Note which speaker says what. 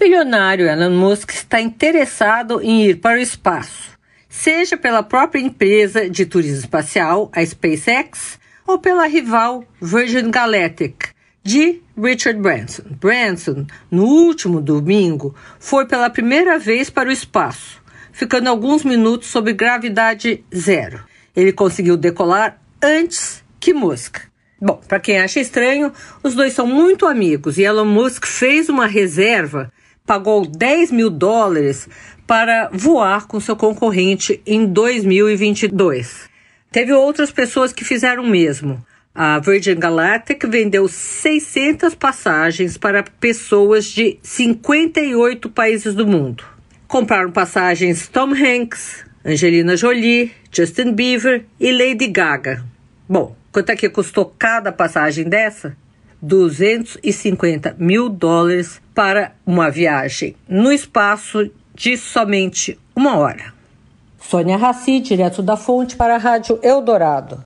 Speaker 1: Bilionário Elon Musk está interessado em ir para o espaço, seja pela própria empresa de turismo espacial, a SpaceX, ou pela rival Virgin Galactic, de Richard Branson. Branson, no último domingo, foi pela primeira vez para o espaço, ficando alguns minutos sob gravidade zero. Ele conseguiu decolar antes que Musk. Bom, para quem acha estranho, os dois são muito amigos e Elon Musk fez uma reserva pagou 10 mil dólares para voar com seu concorrente em 2022. Teve outras pessoas que fizeram o mesmo. A Virgin Galactic vendeu 600 passagens para pessoas de 58 países do mundo. Compraram passagens Tom Hanks, Angelina Jolie, Justin Bieber e Lady Gaga. Bom, quanto é que custou cada passagem dessa? 250 mil dólares para uma viagem no espaço de somente uma hora. Sônia Raci, direto da fonte para a Rádio Eldorado.